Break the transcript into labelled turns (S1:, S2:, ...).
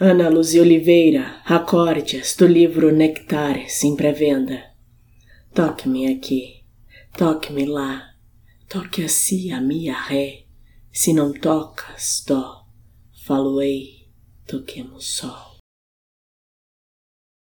S1: Ana Luzia Oliveira, acordes do livro Nectar, em pré-venda. Toque-me aqui, toque-me lá, toque assim a minha ré. Se não tocas, dó, faloei, toquemos só.